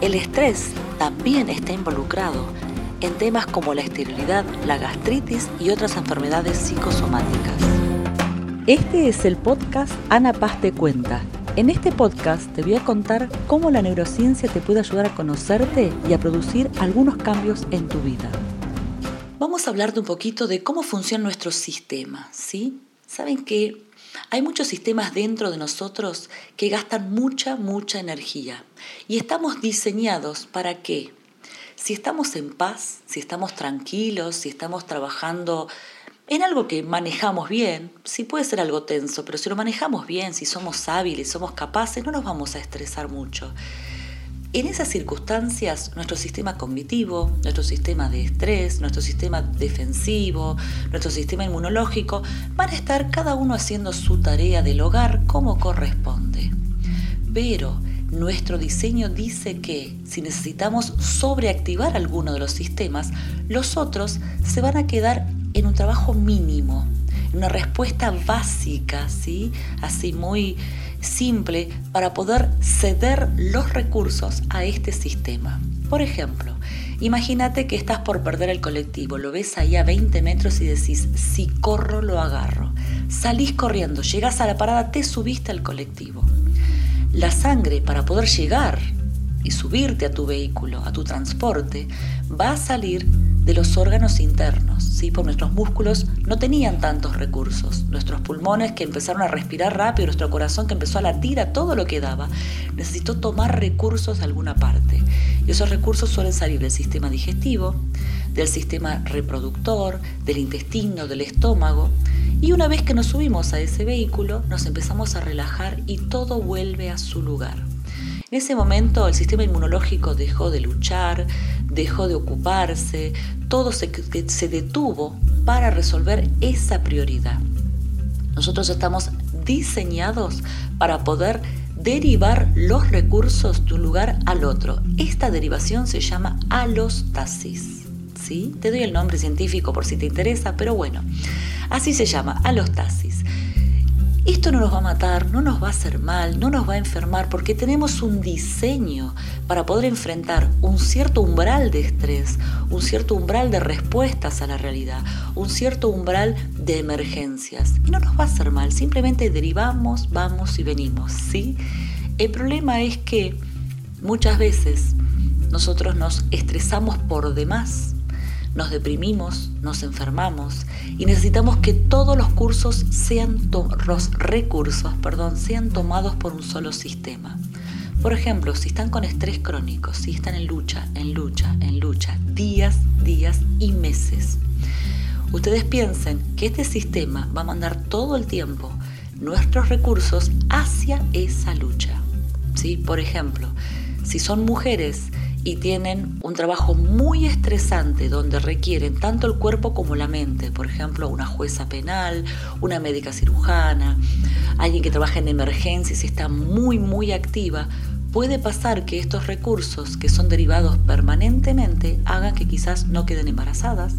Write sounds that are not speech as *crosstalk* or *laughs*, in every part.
El estrés también está involucrado en temas como la esterilidad, la gastritis y otras enfermedades psicosomáticas. Este es el podcast Ana Paz te cuenta. En este podcast te voy a contar cómo la neurociencia te puede ayudar a conocerte y a producir algunos cambios en tu vida. Vamos a hablar de un poquito de cómo funciona nuestro sistema, ¿sí? Saben que hay muchos sistemas dentro de nosotros que gastan mucha, mucha energía y estamos diseñados para que si estamos en paz, si estamos tranquilos, si estamos trabajando en algo que manejamos bien, si puede ser algo tenso, pero si lo manejamos bien, si somos hábiles, somos capaces, no nos vamos a estresar mucho. En esas circunstancias, nuestro sistema cognitivo, nuestro sistema de estrés, nuestro sistema defensivo, nuestro sistema inmunológico van a estar cada uno haciendo su tarea del hogar como corresponde. Pero nuestro diseño dice que si necesitamos sobreactivar alguno de los sistemas, los otros se van a quedar en un trabajo mínimo, en una respuesta básica, ¿sí? así muy simple para poder ceder los recursos a este sistema. Por ejemplo, imagínate que estás por perder el colectivo, lo ves ahí a 20 metros y decís, si corro lo agarro. Salís corriendo, llegas a la parada, te subiste al colectivo. La sangre para poder llegar y subirte a tu vehículo, a tu transporte, va a salir de los órganos internos, ¿sí? por nuestros músculos no tenían tantos recursos. Nuestros pulmones que empezaron a respirar rápido, nuestro corazón que empezó a latir a todo lo que daba, necesitó tomar recursos de alguna parte. Y esos recursos suelen salir del sistema digestivo, del sistema reproductor, del intestino, del estómago. Y una vez que nos subimos a ese vehículo, nos empezamos a relajar y todo vuelve a su lugar. En ese momento el sistema inmunológico dejó de luchar, dejó de ocuparse, todo se, detuvo para resolver esa prioridad. Nosotros estamos diseñados para poder derivar los recursos de un lugar al otro. Esta derivación se llama alostasis. ¿sí? Te doy el nombre científico por si te interesa, pero bueno, así se llama, alostasis. Esto no nos va a matar, no nos va a hacer mal, no nos va a enfermar, porque tenemos un diseño para poder enfrentar un cierto umbral de estrés, un cierto umbral de respuestas a la realidad, un cierto umbral de emergencias. Y no nos va a hacer mal, simplemente derivamos, vamos y venimos, ¿sí? El problema es que muchas veces nosotros nos estresamos por demás nos deprimimos, nos enfermamos y necesitamos que todos los cursos sean los recursos, perdón, sean tomados por un solo sistema. Por ejemplo, si están con estrés crónico, si están en lucha, en lucha, en lucha, días, días y meses. Ustedes piensen que este sistema va a mandar todo el tiempo nuestros recursos hacia esa lucha. ¿Sí? Por ejemplo, si son mujeres y tienen un trabajo muy estresante donde requieren tanto el cuerpo como la mente, por ejemplo, una jueza penal, una médica cirujana, alguien que trabaja en emergencias y está muy, muy activa, puede pasar que estos recursos que son derivados permanentemente hagan que quizás no queden embarazadas,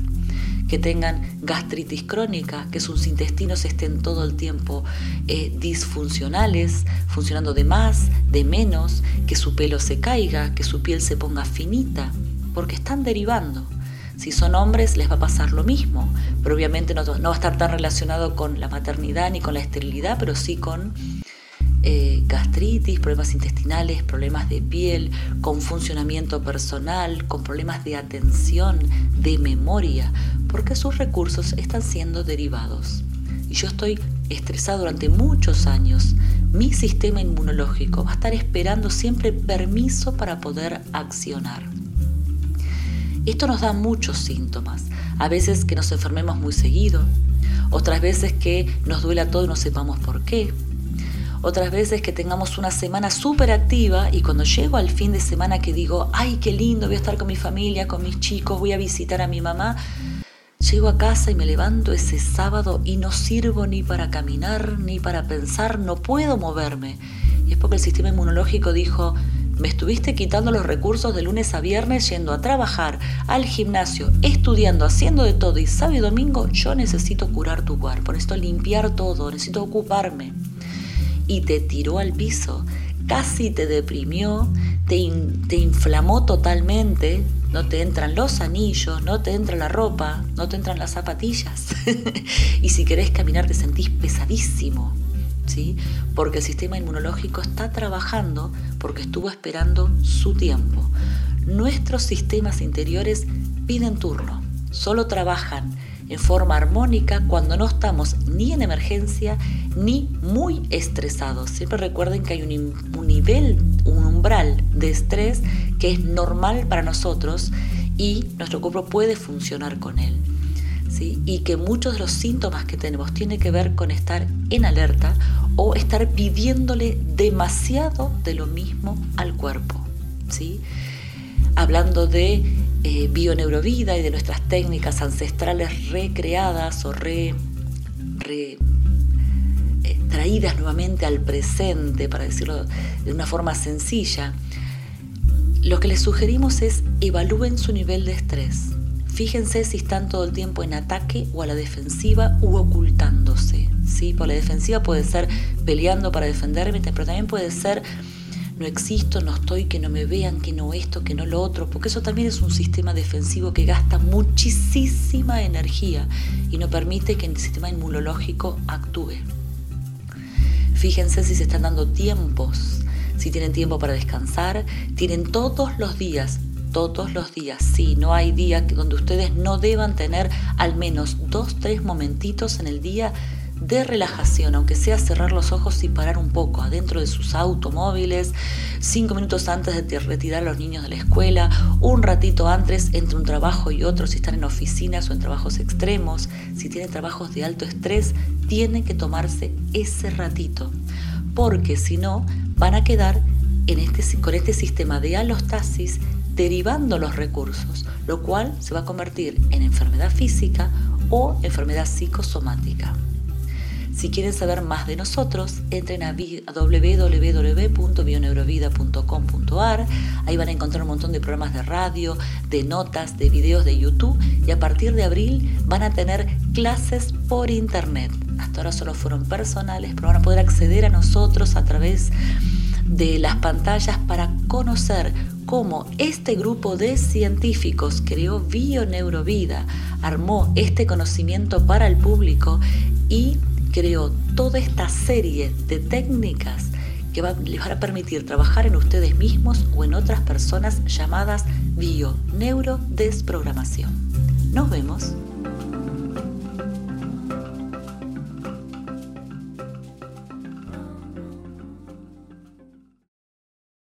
que tengan gastritis crónica, que sus intestinos estén todo el tiempo eh, disfuncionales, funcionando de más, de menos, que su pelo se caiga, que su piel se ponga finita, porque están derivando. Si son hombres les va a pasar lo mismo, pero obviamente no, no va a estar tan relacionado con la maternidad ni con la esterilidad, pero sí con eh, gastritis, problemas intestinales, problemas de piel, con funcionamiento personal, con problemas de atención, de memoria, porque sus recursos están siendo derivados. Y yo estoy estresado durante muchos años. Mi sistema inmunológico va a estar esperando siempre permiso para poder accionar. Esto nos da muchos síntomas. A veces que nos enfermemos muy seguido, otras veces que nos duela todo y no sepamos por qué, otras veces que tengamos una semana súper activa y cuando llego al fin de semana que digo, ay, qué lindo, voy a estar con mi familia, con mis chicos, voy a visitar a mi mamá, llego a casa y me levanto ese sábado y no sirvo ni para caminar, ni para pensar, no puedo moverme. Y es porque el sistema inmunológico dijo, me estuviste quitando los recursos de lunes a viernes yendo a trabajar, al gimnasio, estudiando, haciendo de todo y sábado y domingo yo necesito curar tu cuerpo, necesito limpiar todo, necesito ocuparme y te tiró al piso, casi te deprimió, te, te inflamó totalmente, no te entran los anillos, no te entra la ropa, no te entran las zapatillas. *laughs* y si querés caminar te sentís pesadísimo, ¿sí? Porque el sistema inmunológico está trabajando porque estuvo esperando su tiempo. Nuestros sistemas interiores piden turno, solo trabajan en forma armónica cuando no estamos ni en emergencia ni muy estresados. Siempre recuerden que hay un, nivel, un umbral de estrés que es normal para nosotros y nuestro cuerpo puede funcionar con él. ¿sí? Y que muchos de los síntomas que tenemos tienen que ver con estar en alerta o estar pidiéndole demasiado de lo mismo al cuerpo. ¿sí? Hablando de eh, bioneurovida y de nuestras técnicas ancestrales recreadas o re, eh, traídas nuevamente al presente, para decirlo de una forma sencilla, lo que les sugerimos es evalúen su nivel de estrés. Fíjense si están todo el tiempo en ataque o a la defensiva u ocultándose. ¿sí? Por la defensiva puede ser peleando para defenderme, pero también puede ser no existo, no estoy, que no me vean, que no esto, que no lo otro, porque eso también es un sistema defensivo que gasta muchísima energía y no permite que el sistema inmunológico actúe. Fíjense si se están dando tiempos, si tienen tiempo para descansar, tienen todos los días, todos los días, sí, no hay día donde ustedes no deban tener al menos dos, tres momentitos en el día de relajación, aunque sea cerrar los ojos y parar un poco adentro de sus automóviles, cinco minutos antes de retirar a los niños de la escuela, un ratito antes entre un trabajo y otro, si están en oficinas o en trabajos extremos, si tienen trabajos de alto estrés, tienen que tomarse ese ratito, porque si no, van a quedar en este, con este sistema de alostasis derivando los recursos, lo cual se va a convertir en enfermedad física o enfermedad psicosomática. Si quieren saber más de nosotros, entren a www.bioneurovida.com.ar. Ahí van a encontrar un montón de programas de radio, de notas, de videos de YouTube y a partir de abril van a tener clases por internet. Hasta ahora solo fueron personales, pero van a poder acceder a nosotros a través de las pantallas para conocer cómo este grupo de científicos creó Bioneurovida, armó este conocimiento para el público y creó toda esta serie de técnicas que les van a permitir trabajar en ustedes mismos o en otras personas llamadas bio-neurodesprogramación. Nos vemos.